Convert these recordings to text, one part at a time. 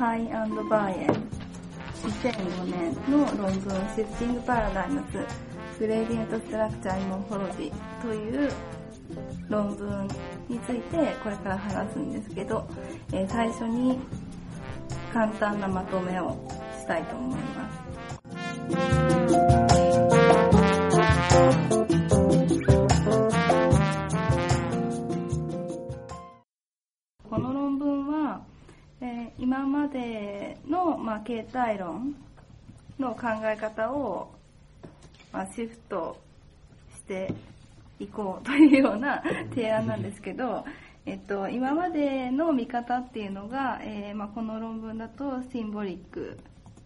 ハイバーエン2005年の論文シフティングパラダイムスグレーディエントストラクチャーイモンフォロジーという論文についてこれから話すんですけど、えー、最初に簡単なまとめをしたいと思います。今までの、まあ、形態論の考え方を、まあ、シフトしていこうというような 提案なんですけど、えっと、今までの見方っていうのが、えー、まあ、この論文だとシンボリック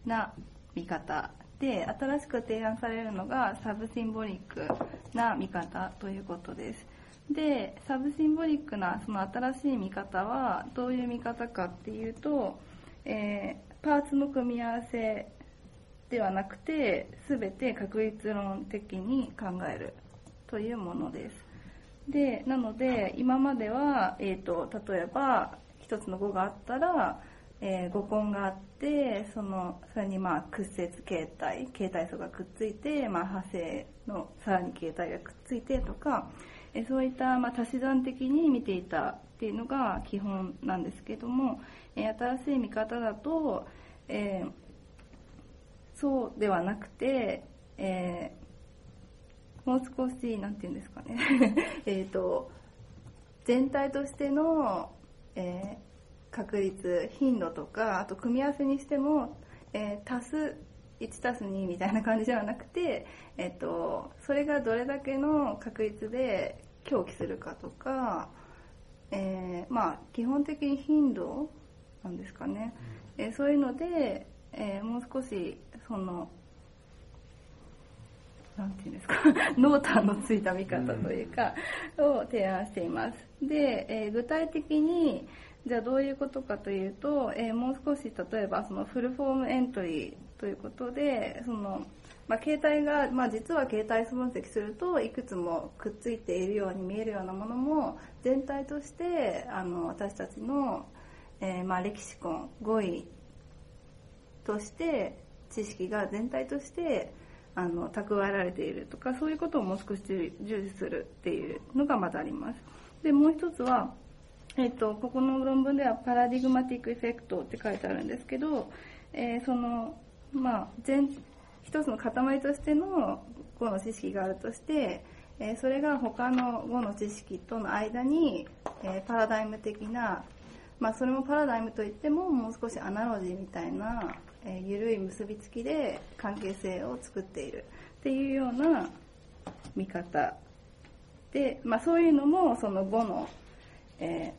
な見方で新しく提案されるのがサブシンボリックな見方ということです。でサブシンボリックなその新しい見方はどういう見方かっていうと、えー、パーツの組み合わせではなくて全て確率論的に考えるというものです。でなので今までは、えーと、例えば1つの5があったら、えー、5根があってそのそれにまあ屈折形態形態素がくっついて、まあ、派生のさらに形態がくっついてとかえそういったま足し算的に見ていたっていうのが基本なんですけども、え新しい見方だと、え、そうではなくて、え、もう少し何て言うんですかね。えと全体としての、え、確率頻度とかあと組み合わせにしても、え足す1たす2みたいな感じではなくて、えっと、それがどれだけの確率で狂気するかとか、えー、まあ基本的に頻度なんですかね、うん、えー、そういうので、えー、もう少しそのなんていうんですか 濃淡のついた見方というか、を提案しています。で、え具体的にじゃあどういうことかというと、えもう少し例えばそのフルフォームエントリーということでそのまあ、携帯が、まあ、実は携帯分析するといくつもくっついているように見えるようなものも全体としてあの私たちの、えー、まあ、レキシコン語彙として知識が全体としてあの蓄えられているとかそういうことをもう少し重視するっていうのがまだあります。でもう一つは、えっと、ここの論文ではパラディグマティックエフェクトって書いてあるんですけど、えー、そのまあ、全一つの塊としての語の知識があるとして、えそれが他の語の知識との間に、えパラダイム的な、まあ、それもパラダイムといってももう少しアナロジーみたいな、え緩い結びつきで関係性を作っているっていうような見方で、まあ、そういうのもその語の、え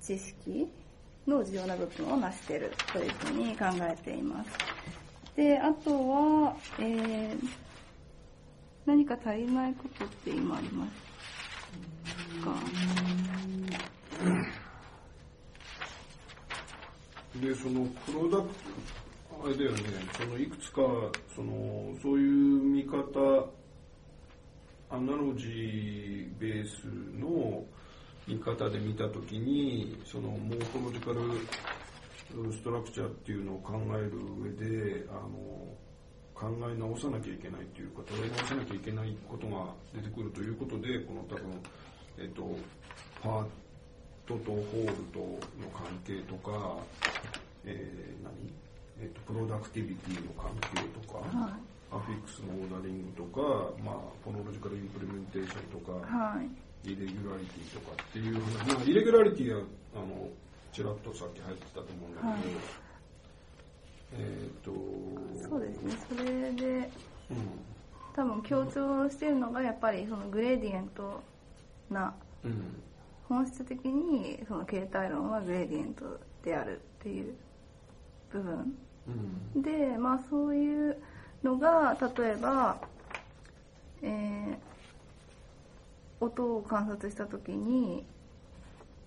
知識の重要な部分を成しているというふうに考えています。で、あとは、えー、何か足りないことって今ありますか？で、そのプロダクト、あれだよね、そのいくつか、その、そういう見方、アナロジーベースの見方で見たときに、そのモーフォロジカルストラクチャーっていうのを考える上であの考え直さなきゃいけないというか捉え直さなきゃいけないことが出てくるということでこの多分、えっと、パートとホールとの関係とか、えー、何？えっと、プロダクティビティの関係とか、はい、アフィックスのオーダリングとか、まあ、フォノロジカルインプレメンテーションとか、はい、イレギュラリティとかっていうまあ、イレギュラリティはあのちらっとさっき入ってたと思うんだけど、はい、えっ、ー、とそうですねそれで、うん、多分強調してるのがやっぱりそのグレーディエントな、うん、本質的にその形態論はグレーディエントであるっていう部分、うん、でまあそういうのが例えば、えー、音を観察した時に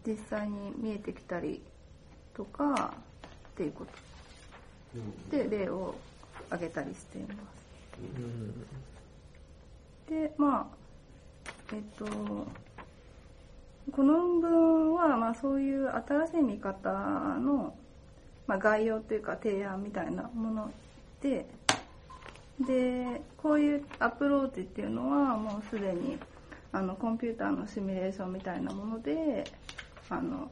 実際に見えてきたりとかっていうことで例を挙げたりしています。でまあえっとこの論文は、まあ、そういう新しい見方の、まあ、概要というか提案みたいなものででこういうアプローチっていうのはもうすでにあのコンピューターのシミュレーションみたいなものであの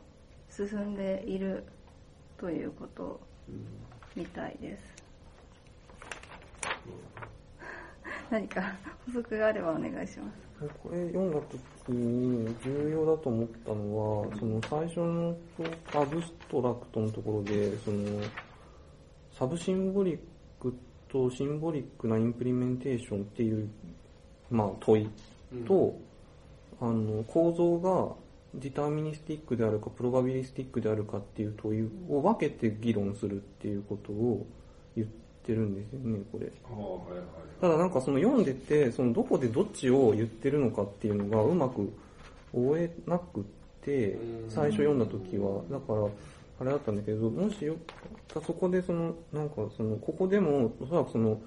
進んでいるということみたいです。何か 補足があればお願いします。これ読んだ時に重要だと思ったのは、その最初のアブストラクトのところで、そのsubsymbolic と symbolic な implementation っていう、まあ、問いと、あの構造が deterministic であるか probabilistic であるかっていう問いを分けて議論するっていうことを言ってるんですよね、これ。はいはいただなんかその読んでて、そのどこでどっちを言ってるのかっていうのがうまく追えなくって、最初読んだ時は、だから、あれだったんだけど、もしよ、そこでその、なんかその、ここでも、おそらくその、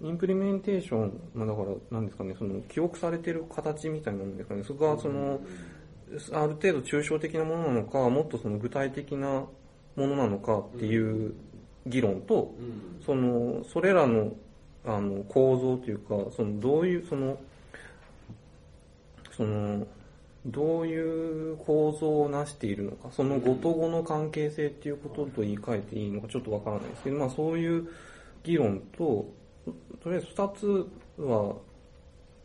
インプリメンテーション、まあだから、なんですかね、その、記憶されてる形みたいなものですかね、そこがその、ある程度抽象的なものなのか、もっとその具体的なものなのかっていう議論と、うん。その、それらの、あの、構造というか、その、どういう、その、その、どういう構造をなしているのか、その語と語の関係性っていうことと言い換えていいのかちょっとわからないですけど、まあそういう議論と、とりあえず二つは、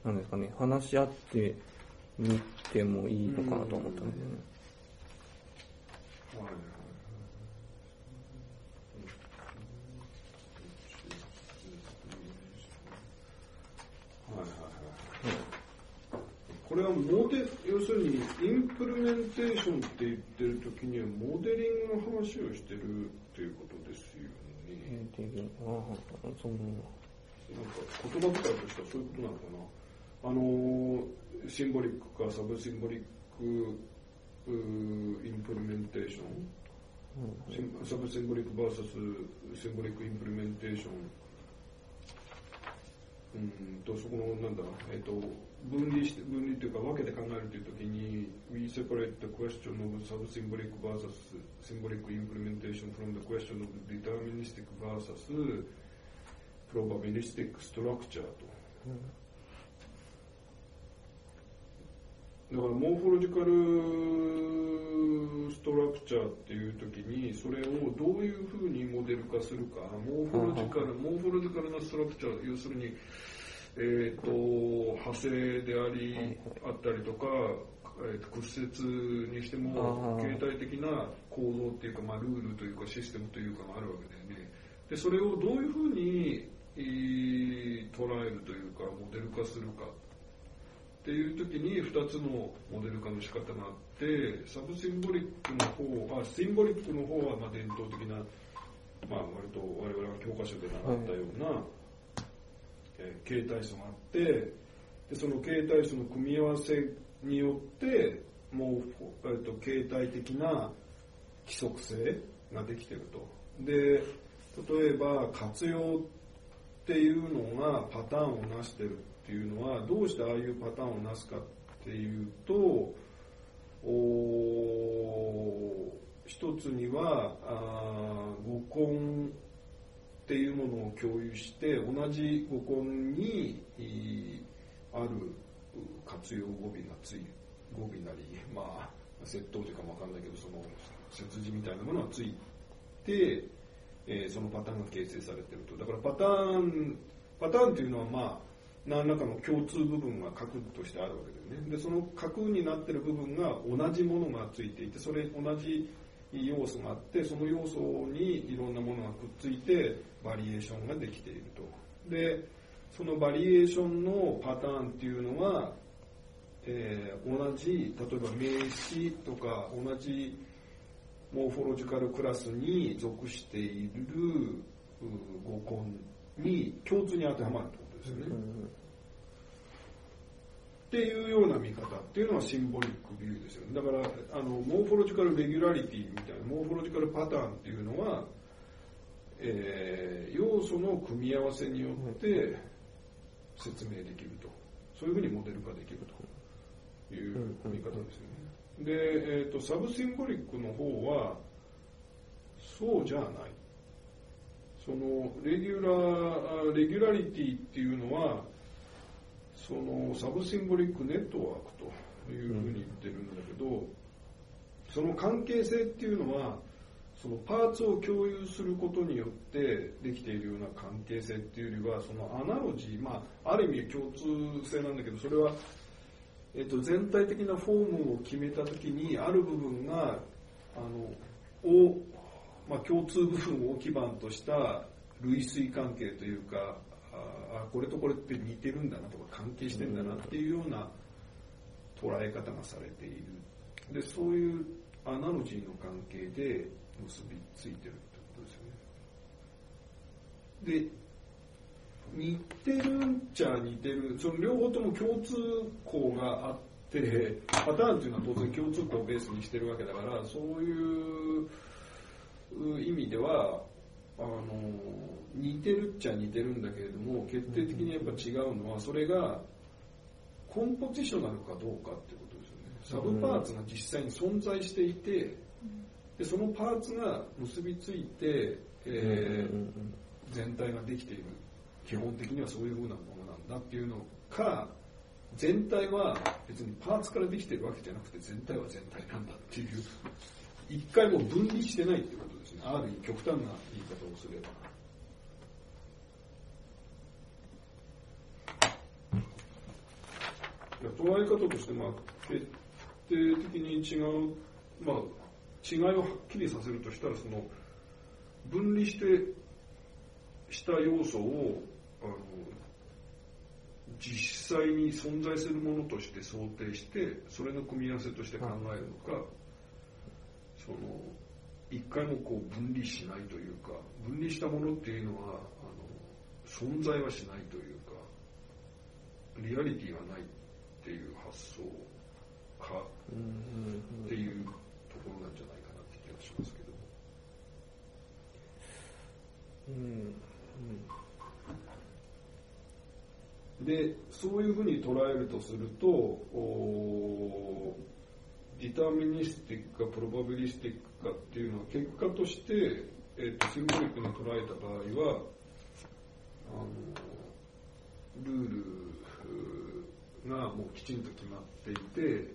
なんですかね、話し合ってみてもいいのかなと思ったんですよね。はいはいはいはいはいこれはモデ要するに implementation って言ってる時にはモデリングの話をしてるっていうことですよね。えーであその、なんか言葉遣いとしてはそういうことなのかな。あのーシンボリックかサブシンボリックうーインプリメンテーション、シンサブシンボリック VS シンボリックインプリメンテーションうんとそこのなんだ、えっと分離して分離というか分けて考えるというときに We separate the question of sub-symbolic versus symbolic implementation from the question of deterministic versus probabilistic structure と。だからモーフォロジカルストラクチャーっていう時にそれをどういうふうにモデル化するか。モーフォロジカルモーフォロジカルなストラクチャー要するにえー、と派生でありあったりとか、えー、と屈折にしても形態的な構造っていうか、まあ、ルールというかシステムというかがあるわけだよね。でそれをどういうふうに、えー捉えるというかモデル化するかっていう時に2つのモデル化の仕方があってサブシンボリックの方あシンボリックの方はまあ伝統的な、まあ、割と我々が教科書で習ったような、えー形態素があってでその形態素の組み合わせによってもう、えー、と形態的な規則性ができてると。で例えば活用っていうのがパターンをなしてるっていうのはどうしてああいうパターンをなすかっていうとお一つにはあー語根っていうものを共有して同じ語根にいある活用語尾がつい語尾なり まあ窃盗時かもわかんないけどその切字みたいなものがついて、えーそのパターンが形成されてると。だからパターンパターンっていうのはまあ何らかの共通部分が核としてあるわけだよね。でその核になってる部分が同じものがついていてそれ同じ要素があってその要素にいろんなものがくっついてバリエーションができていると。でそのバリエーションのパターンっていうのは、えー同じ例えば名詞とか同じモーフォロジカルクラスに属している語根に共通に当てはまると。ですよね。っていうような見方っていうのはシンボリックビューですよね。だから、あの、モーフォロジカルレギュラリティみたいな、モーフォロジカルパターンっていうのは、えー要素の組み合わせによって説明できると。そういうふうにモデル化できるという見方ですよね。で、えっ、と、サブシンボリックの方は、そうじゃないそのレギュラーレギュラリティっていうのはそのサブシンボリックネットワークというふうに言ってるんだけど、その関係性っていうのはそのパーツを共有することによってできているような関係性っていうよりはそのアナロジー、まあ、ある意味共通性なんだけどそれは、えっと、全体的なフォームを決めた時にある部分があの、まあ、共通部分を基盤とした類推関係というかあこれとこれって似てるんだなとか関係してんだなっていうような捉え方がされている。でそういうアナロジーの関係で結びついてるってことですよね。で似てるんちゃ似てる。その両方とも共通項があってパターンっていうのは当然共通項をベースにしてるわけだからそういう意味ではあの似てるっちゃ似てるんだけれども決定的にやっぱ違うのはそれがコンポジショナルかどうかってことですよね。サブパーツが実際に存在していてでそのパーツが結びついて、えー、全体ができている。基本的にはそういうふうなものなんだっていうのか全体は別にパーツからできてるわけじゃなくて全体は全体なんだっていう一回も分離してないってことですねある意味極端な言い方をすれば。捉え方として、まあ、決定的に違う、まあ、違いをはっきりさせるとしたらその分離してした要素をあの実際に存在するものとして想定してそれの組み合わせとして考えるのか、その一回もこう分離しないというか分離したものっていうのはあの存在はしないというかリアリティはないっていう発想かっていうところなんじゃないかなって気がしますけど。うん。でそういうふうに捉えるとするとタミニスティックかプロバビリスティックかっていうのは結果として、えーと、シンボリックに捉えた場合はあのルールがもうきちんと決まっていて、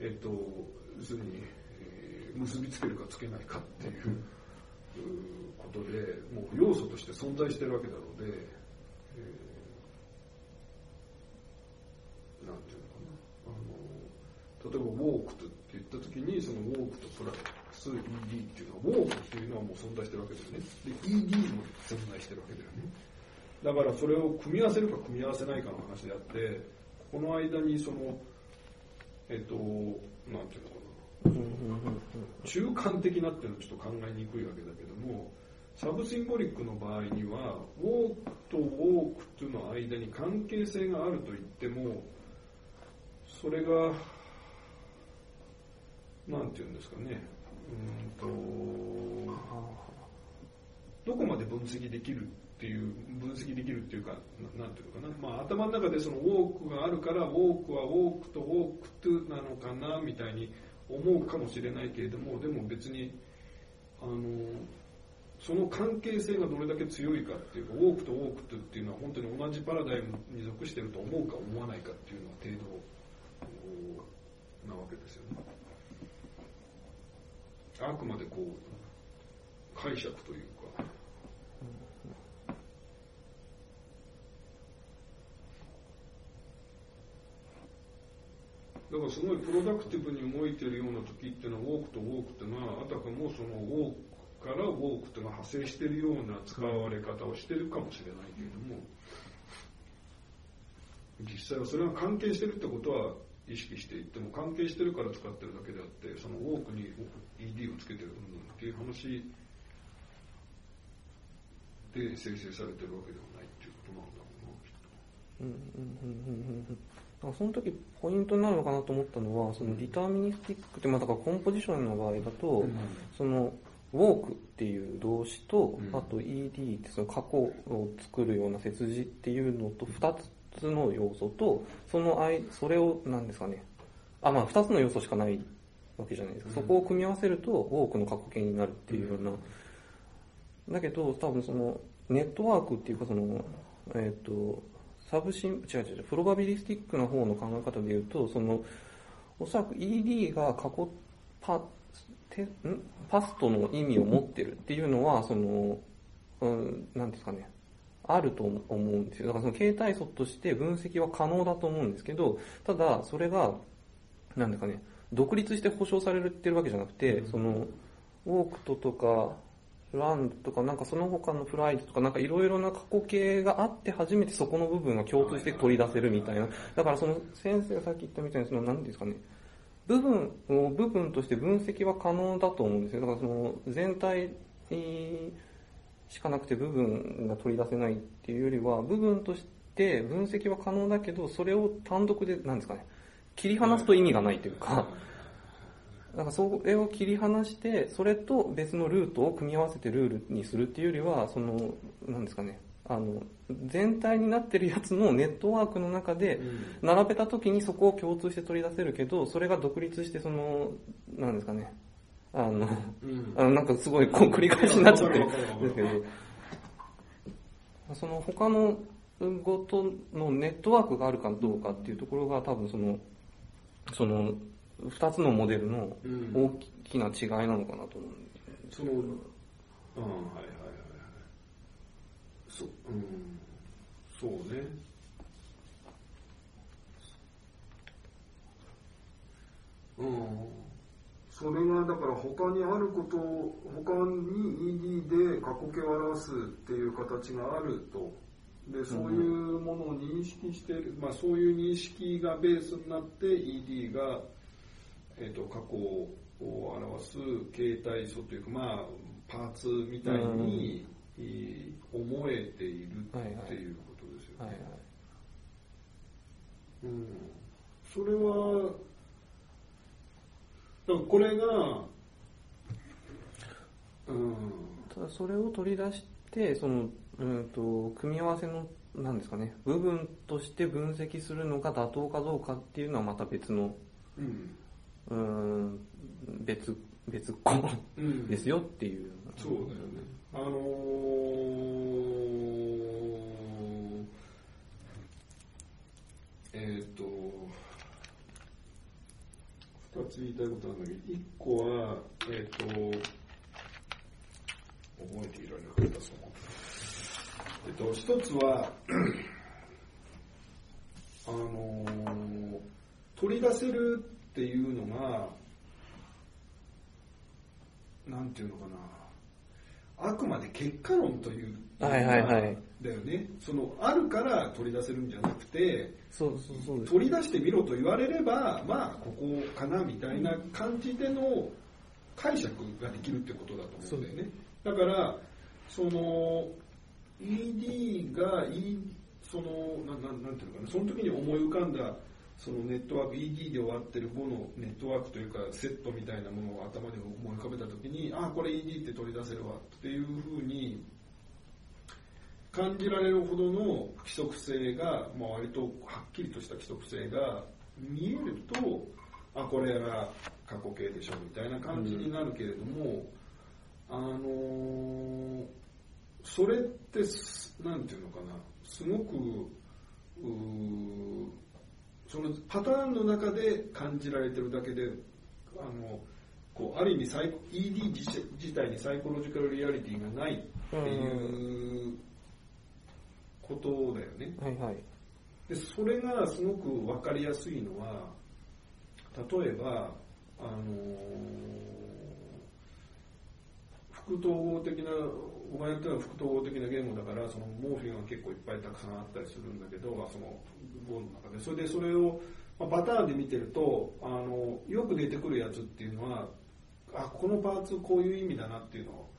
えっ、ー、と要するに、えー、結びつけるかつけないかっていう。ことでもう要素として存在してるわけなので、えー、なんていうのかなあの例えばウォークと言った時にそのウォークとプラス ED っていうのはウォークっていうのはもう存在してるわけですね。で ED も存在してるわけだよね。だからそれを組み合わせるか組み合わせないかの話であってこの間にそのえっとなんていうのかな。中間的なっていうのはちょっと考えにくいわけだけどもサブシンボリックの場合にはウォークとウォークとの間に関係性があると言ってもそれがなんていうんですかね。うんとどこまで分析できるっていう分析できるっていうかなんていうのかな、まあ、頭の中でそのウォークがあるからウォークはウォークとウォークトゥなのかなみたいに思うかもしれないけれどもでも別にあのその関係性がどれだけ強いかっていうか多くと多くとっていうのは本当に同じパラダイムに属してると思うか思わないかっていうのは程度なわけですよね。あくまでこう解釈というか。だからすごいプロダクティブに動いてるような時っていうのはウォークとウォークっていうのはあたかもそのウォークからウォークっていうのが派生してるような使われ方をしてるかもしれないけれども実際はそれが関係してるってことは意識していっても関係してるから使ってるだけであってそのウォークに ED をつけてるっていう話で生成されてるわけではないっていうことなんだろうなきっと。うんうんうんうんうん。その時ポイントになるのかなと思ったのは、そのディターミニスティックって、まあ、だからコンポジションの場合だと、うん、そのウォークっていう動詞と、うん、あと ED ってその過去を作るような接字っていうのと2つの要素と、その間、それを何ですかね、あ、まあ2つの要素しかないわけじゃないですか。そこを組み合わせると多くの過去形になるっていうような。だけど、多分その、ネットワークっていうかその、えっ、と、サブシン、違う違う違う、プロバビリスティックな方の考え方で言うと、その、おそらく ED が過去パてん？パストの意味を持ってるっていうのは、その、うん、なんですかね、あると思うんですよ。だからその形態素として分析は可能だと思うんですけど、ただそれが、なんですかね、独立して保証されてるわけじゃなくて、その、ウォークトとか、ランドとか、なんかその他のフライトとか、なんかいろいろな過去形があって初めてそこの部分が共通して取り出せるみたいな。だからその先生がさっき言ったみたいに、その、なんていうんですかね、部分を部分として分析は可能だと思うんですよ。だからその全体しかなくて部分が取り出せないっていうよりは、部分として分析は可能だけど、それを単独で、なんですかね、切り離すと意味がないというか、だからそれを切り離して、それと別のルートを組み合わせてルールにするっていうよりは、その、なんですかね、あの、全体になってるやつのネットワークの中で、並べた時にそこを共通して取り出せるけど、それが独立してその、なんですかね、あの、うんあのなんかすごいこう繰り返しになっちゃってるんですけど、その他の語とのネットワークがあるかどうかっていうところが多分その、その、二つのモデルのうん大きな違いなのかなと思うんですその、うん、はいはいはいはい。そう、うん、そうね。うん。それがだから他にあることを、他に ED で過去形を表すっていう形があると。で、そういうものを認識している、まあそういう認識がベースになって ED が、えっ、と、過去を表す形態素というか、まあ、パーツみたいに、思えているっていうことですよね。それは、だからこれが、うん、ただそれを取り出して、その、うんと、組み合わせの、なんですかね、部分として分析するのが妥当かどうかっていうのはまた別の、うん、うーん、別、別個うん、ですよっていう。そうだよね。あのー、えっ、と、二つ言いたいことあるんだけど、一個は、えっ、ーと、覚えていられなかった、その。えっ、ーと、一つは、あのー、取り出せるっていうのが、なんていうのかな、あくまで結果論という、はいはいはいだよね。その、あるから取り出せるんじゃなくて、そうそうそうです。取り出してみろと言われれば、まあ、ここかなみたいな感じでの解釈ができるってことだと思うんだよね。だから、その、ED が、E、その、なななんていうのかな、その時に思い浮かんだ、そのネットワーク、ED で終わってる5のネットワークというか、セットみたいなものを頭に思い浮かべた時に、ああ、これ ED って取り出せるわっていうふうに、感じられるほどの規則性が、まあ、割とはっきりとした規則性が見えると、あ、これが過去形でしょみたいな感じになるけれども、あのーそれってす、なんていうのかな、すごく、そのパターンの中で感じられてるだけで、あの、こうある意味サイコ ED 自体自体にサイコロジカルリアリティがないっていうことだよね。はいはい。でそれがすごく分かりやすいのは例えばあの複統合的な僕がやってるのは複統合的な言語だからそのモーフィンが結構いっぱいたくさんあったりするんだけどその語の中で。それでそれを、まあ、パターンで見てるとあのよく出てくるやつっていうのはあこのパーツこういう意味だなっていうのを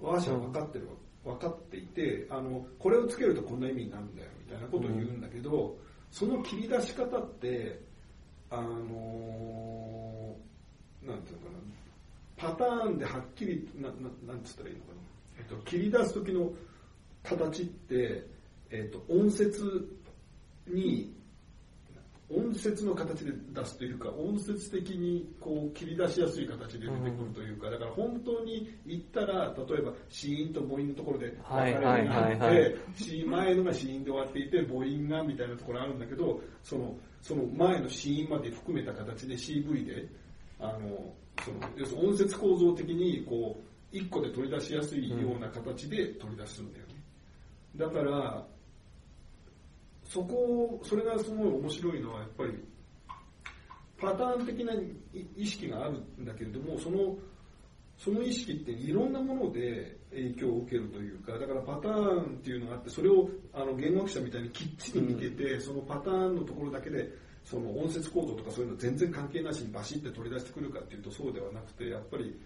私は分かってる分かっていてあのこれをつけるとこんな意味になるんだよみたいなことを言うんだけど、その切り出し方ってあのなんていうのかなパターンではっきりなななんつったらいいのかな、えっと、切り出す時の形って、えっと、音節に音節の形で出すというか、音節的にこう切り出しやすい形で出てくるというか、だから本当に言ったら、例えば子音と母音のところで分かれるがあはいはいはい。はって、子前のが子音で終わっていて、母音がみたいなところあるんだけど、その、その前の子音まで含めた形で CV で、あの、その、要するに音節構造的に、こう、一個で取り出しやすいような形で取り出すんだよね。だから、そこ、それがすごい面白いのは、やっぱり、パターン的な意識があるんだけれども、その、その意識っていろんなもので影響を受けるというか、だからパターンっていうのがあって、それをあの言語学者みたいにきっちり見てて、そのパターンのところだけで、その音節構造とかそういうの全然関係なしにバシッて取り出してくるかっていうとそうではなくて、やっぱり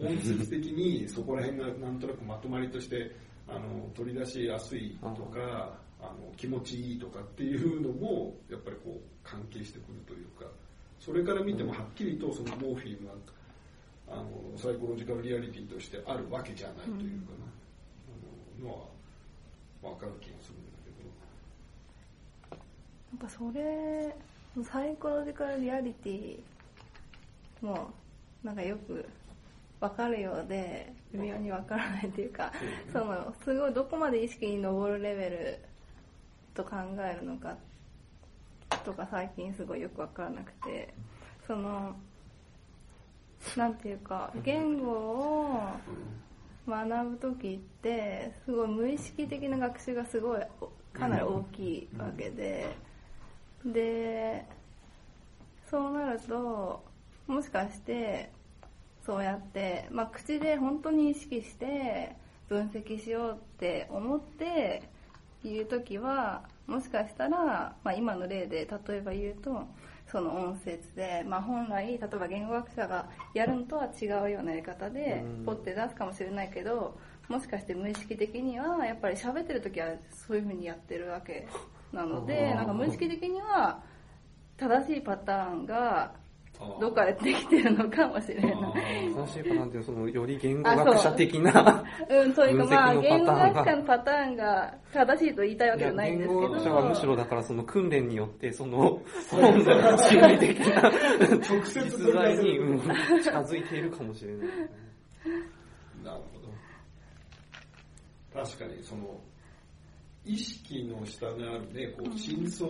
音節的にそこら辺がなんとなくまとまりとしてあの取り出しやすいとか、あ。の気持ちいいとかっていうのもやっぱりこう関係してくるというか、それから見てもはっきりとそのモーフィームがあのサイコロジカルリアリティとしてあるわけじゃないというかな、あののは分かる気がするんだけど。なんかそれサイコロジカルリアリティもなんかよく分かるようで微妙に分からないっていうかそのすごいどこまで意識に上るレベルと考えるのかとか最近すごいよく分からなくてそのなんていうか言語を学ぶ時ってすごい無意識的な学習がすごいかなり大きいわけで。でそうなるともしかしてそうやって、まあ、口で本当に意識して分析しようって思って言う時はもしかしたら、まあ、今の例で例えば言うとその音節で、まあ、本来例えば言語学者がやるのとは違うようなやり方でうん。ポッて出すかもしれないけどもしかして無意識的にはやっぱり喋ってる時はそういう風にやってるわけなのでなんか無意識的には正しいパターンがどっかでできてるのかもしれない。正しいパターンっていうのはそのより言語学者的なうん、そういうかまあ言語学者のパターンが正しいと言いたいわけじゃないんですけど。言語学者はむしろだからその訓練によってその本の心理的な直接実在に、うん近づいているかもしれない。なるほど。確かに、その、意識の下にあるね、こう、深層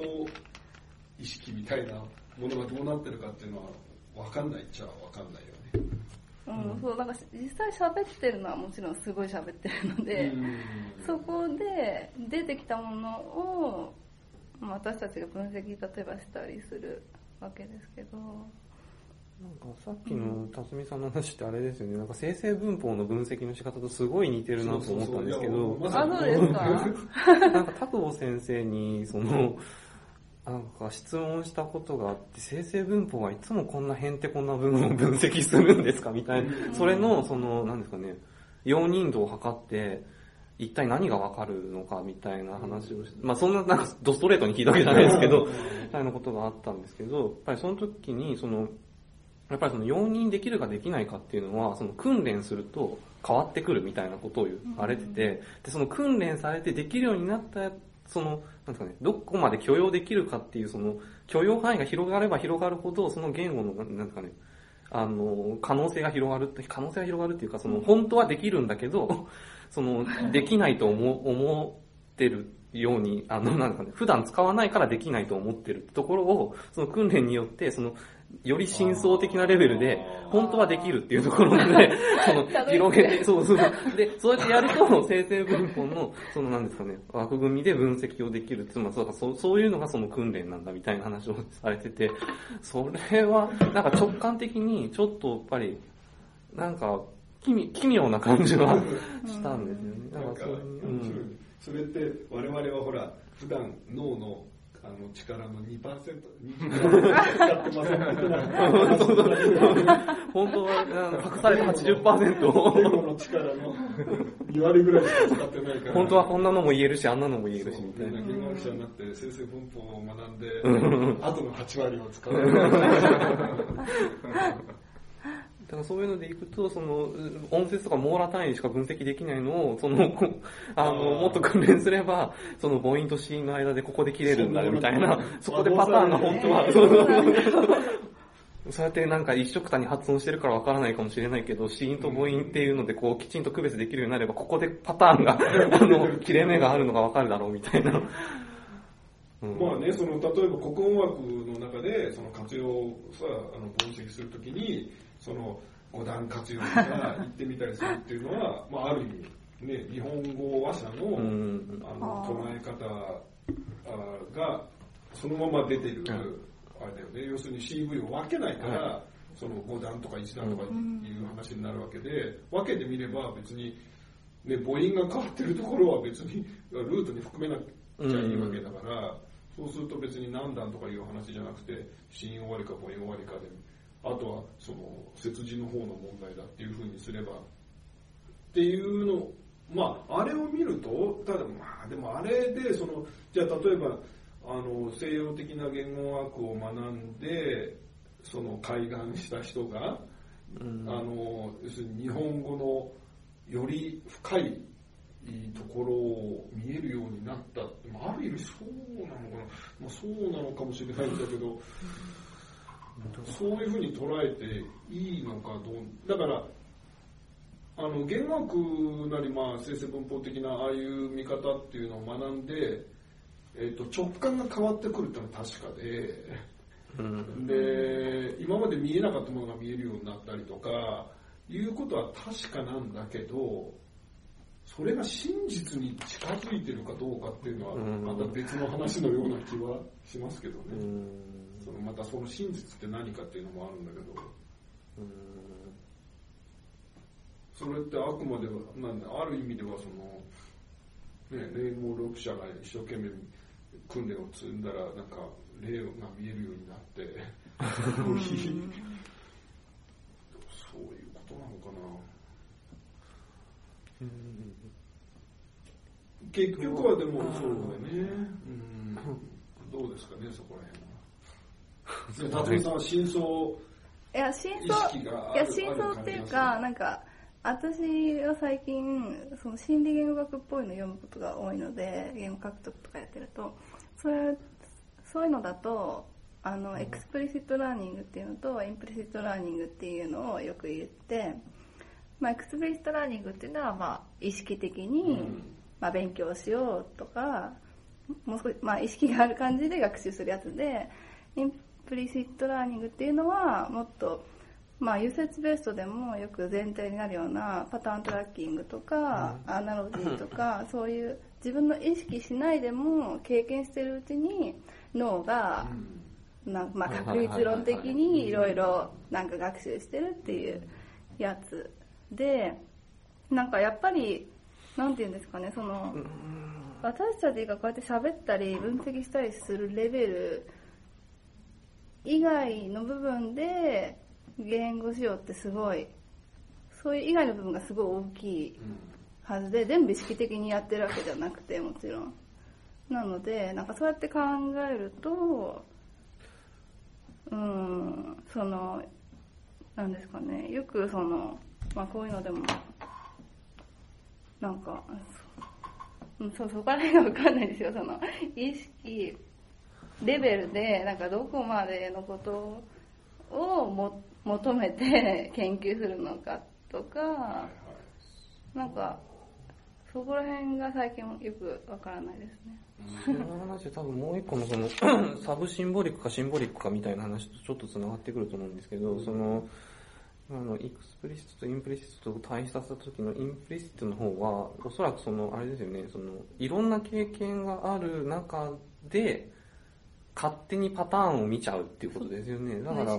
意識みたいなものがどうなってるかっていうのは、わかんないっちゃわかんないよね。うん、そう、なんか実際喋ってるのはもちろんすごい喋ってるので、そこで出てきたものを、まあ私たちが分析例えばしたりするわけですけど、なんかさっきの辰巳さんの話ってあれですよね、なんか生成文法の分析の仕方とすごい似てるなと思ったんですけど、そうそうそう。いやあ、そうですか。なんか田久保先生に、その、なんか質問したことがあって、生成文法はいつもこんなへんてこな文を分析するんですかみたいな。それの、その、なんですかね、容認度を測って、一体何がわかるのかみたいな話をして、まあそんななんかドストレートに聞いたわけじゃないですけど、みたいなことがあったんですけど、やっぱりその時に、その、やっぱりその容認できるかできないかっていうのは、その訓練すると変わってくるみたいなことを言われてて、で、その訓練されてできるようになった、その、なんですかね、どこまで許容できるかっていう、その、許容範囲が広がれば広がるほど、その言語の、なんですかね、あの、可能性が広がる、可能性が広がるっていうか、その、本当はできるんだけど、その、できないと思う、思ってるように、あの、なんですかね、普段使わないからできないと思ってるところを、その訓練によって、その、より深層的なレベルで、本当はできるっていうところまで、その、広げて、そうそう。で、そうやってやると、生成文法の、その、なんですかね、枠組みで分析をできるっていう、まあ、そうかそうそういうのがその訓練なんだみたいな話をされてて、それは、なんか直感的に、ちょっとやっぱり、なんか、奇妙奇妙な感じはしたんですよね。だなんか、それって我々はほら、普段脳のあの力の2%、2%使ってません本当は、隠された80%を、言語の力の2割ぐらいしか使ってないから。本当はこんなのも言えるし、あんなのも言えるし、みたいな。言語学者になって生成文法を学んで、うんあとの8割を使う。だからそういうのでいくと、その、音節とか網羅単位でしか分析できないのを、その、こあの、もっと訓練すれば、その母音と子音の間でここで切れるんだよみたいな、そこでパターンが本当は、そうそうそう。そうやってなんか一緒くたに発音してるからわからないかもしれないけど、子音と母音っていうのでこうきちんと区別できるようになれば、ここでパターンが、あの、切れ目があるのがわかるだろうみたいな。うん。まあね、その例えば国音楽の中でその活用をさあの分析するときにその五段活用とか言ってみたりするっていうのは、まあ、ある意味、ね、日本語話者の,、うんあの捉え方あがそのまま出てる、んあれだよね。要するに CV を分けないから、はその5段とか1段とかいう話になるわけで、分けてみれば別に、ね、母音が変わってるところは別にルートに含めなきゃいいわけだから、そうすると別に何段とかいう話じゃなくて子音終わりか母音終わりかであとはその切字の方の問題だっていうふうにすればっていうのまああれを見るとただまあでもあれでそのじゃあ例えばあの西洋的な言語学を学んでその開眼した人が、うん。あの要するに日本語のより深いところを見えるようになったまあある意味そうなのかな、まあ、そうなのかもしれないんだけどそういうふうに捉えていいのかどうだからあの言語学なり、まあ、生成文法的なああいう見方っていうのを学んで、えっと直感が変わってくるっていうのは確かで。うん。で今まで見えなかったものが見えるようになったりとかいうことは確かなんだけどそれが真実に近づいてるかどうかっていうのはうん。また別の話のような気はしますけどね、うんそのまたその真実って何かっていうのもあるんだけどそれってあくまではなんだある意味ではその、ね、霊語録者が一生懸命訓練を積んだらなんか霊が見えるようになってそういうことなのかな。結局はでもそうだね、うん、どうですかねそこら辺は辰巳さんは真相いや、真意相、いや、真相っていうか、なんか、私は最近、その心理言語学っぽいの読むことが多いので、言語獲得とかやってると、それ、そういうのだと、あの、 explicit learning っていうのと、 implicit learning っていうのをよく言って、まあ、 explicit learning っていうのは、まあ、意識的に、うん。まあ、勉強しようとか、もう少し、まあ、意識がある感じで学習するやつで、 implicit learning っていうのは、もっと、まあ、 usage-based でもよく前提になるような pattern tracking とか、アナロジーとか、そういう自分の意識しないでも経験してるうちに脳が、なまあ、確率論的にいろいろなんか学習してるっていうやつで、なんかやっぱり、なんて言うんですかね、その、私たちがこうやって喋ったり分析したりするレベル以外の部分で言語しようってすごい、そういう以外の部分がすごい大きいはずで、全部意識的にやってるわけじゃなくて、もちろん。なので、なんかそうやって考えると、うん、その、なんですかね、よくその、まあこういうのでも、なんか、うんそう、そこら辺がわかんないですよ、その、意識レベルで、なんかどこまでのことをも求めて研究するのかとか、なんか、そこら辺が最近よくわからないですね。その話で多分もう一個のその subsymbolic か symbolic かみたいな話とちょっと繋がってくると思うんですけど、その、あの、 explicit と implicit と対比させた時の implicit の方は、おそらくその、あれですよね、その、いろんな経験がある中で、勝手にパターンを見ちゃうっていうことですよね。だから、だか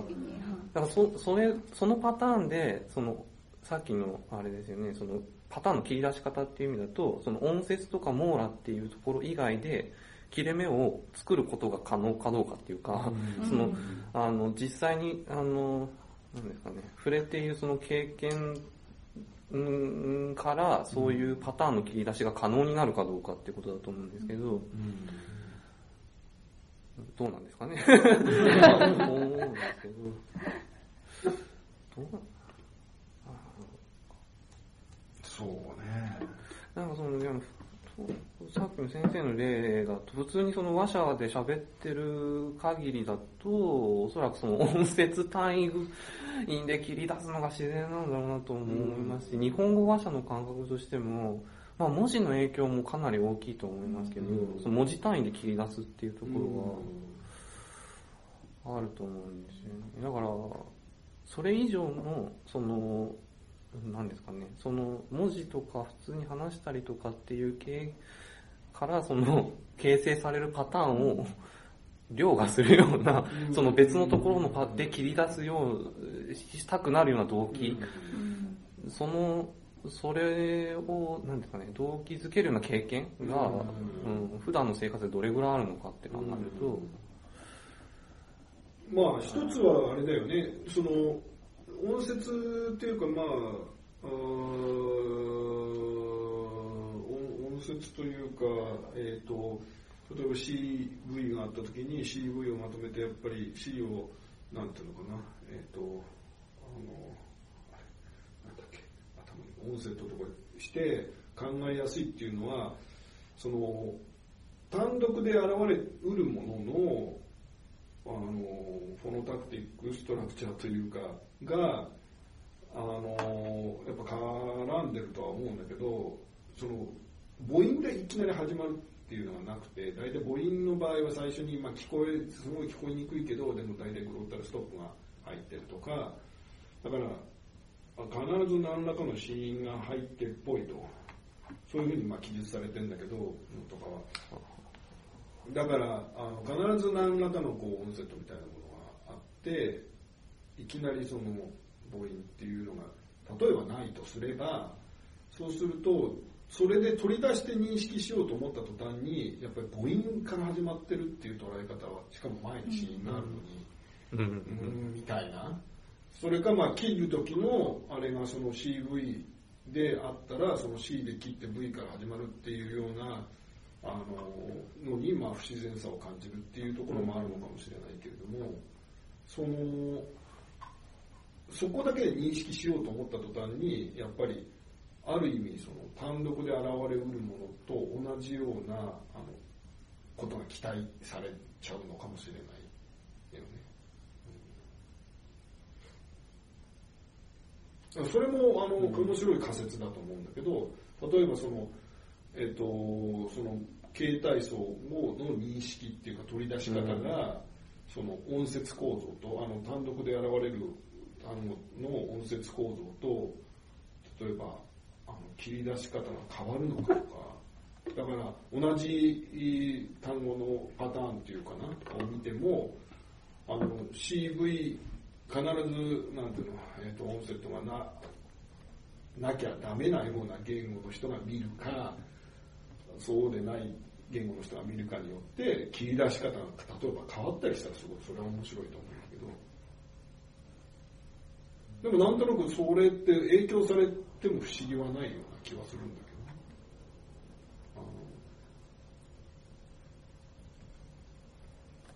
らそ、それ、そのパターンで、その、さっきのあれですよね、その、パターンの切り出し方っていう意味だと、その音節とか網羅っていうところ以外で、切れ目を作ることが可能かどうかっていうか、その、あの、実際に、あの、なんですかね、触れているその経験うんから、そういうパターンの切り出しが可能になるかどうかっていうことだと思うんですけど、どうなんですかね。思うんですけど。どうそうね。なんかその、さっきの先生の例だと、普通にその話者で喋ってる限りだと、おそらくその音節単位で切り出すのが自然なんだろうなと思いますし、うん、日本語話者の感覚としても、まあ文字の影響もかなり大きいと思いますけど、その文字単位で切り出すっていうところはあると思うんですよね。だから、それ以上の、その、なんですかね、その文字とか普通に話したりとかっていう系からその形成されるパターンを凌駕するような、その別のところのパで切り出すようしたくなるような動機、その、それを、なんですかね、動機づけるような経験が、うん、普段の生活でどれぐらいあるのかって考えると、まあ一つはあれだよね、その音節っていうかまあ、あ音節というか、えっ、ー、と、例えば CV があった時に CV をまとめてやっぱり C を、なんていうのかな、えっ、ー、と、あの、頭に音セットとかして考えやすいっていうのは、その、単独で現れうるものの、あの、フォノタクティックストラクチャーというか、が、あの、やっぱ絡んでるとは思うんだけど、その、母音でいきなり始まるっていうのはなくて、大体母音の場合は最初に、まあ、聞こえ、すごい聞こえにくいけど、でも大体グロータルストップが入ってるとか、だから、必ず何らかの死因が入ってっぽいと、そういうふうにまあ記述されてんだけど、とかは。だから、あの必ず何らかのこうオンセットみたいなものがあって、いきなりその母音っていうのが、例えばないとすれば、そうすると、それで取り出して認識しようと思った途端に、やっぱり母音から始まってるっていう捉え方は、しかも前に死因があるのに、うん、みたいな。それか、まあ、切る時の、あれがその CV であったら、その C で切って V から始まるっていうような、あの、のに、まあ、不自然さを感じるっていうところもあるのかもしれないけれども、その、そこだけで認識しようと思った途端に、やっぱり、ある意味、その単独で現れうるものと同じような、あの、ことが期待されちゃうのかもしれないよね。うん、それも、あの、面白い仮説だと思うんだけど、例えばその、えっ、と、その、形態層の認識っていうか取り出し方が、うん、その音節構造と、あの、単独で現れる単語の音節構造と、例えば、あの切り出し方が変わるのかとか、だから同じ単語のパターンっていうかな、を見ても、あの CV 必ず、なんていうの、えっ、ー、と、音セットがな、なきゃダメなような言語の人が見るか、そうでない言語の人が見るかによって、切り出し方が例えば変わったりしたらすごい、それは面白いと思うんだけど、でもなんとなくそれって影響されても不思議はないような気はするんだけど、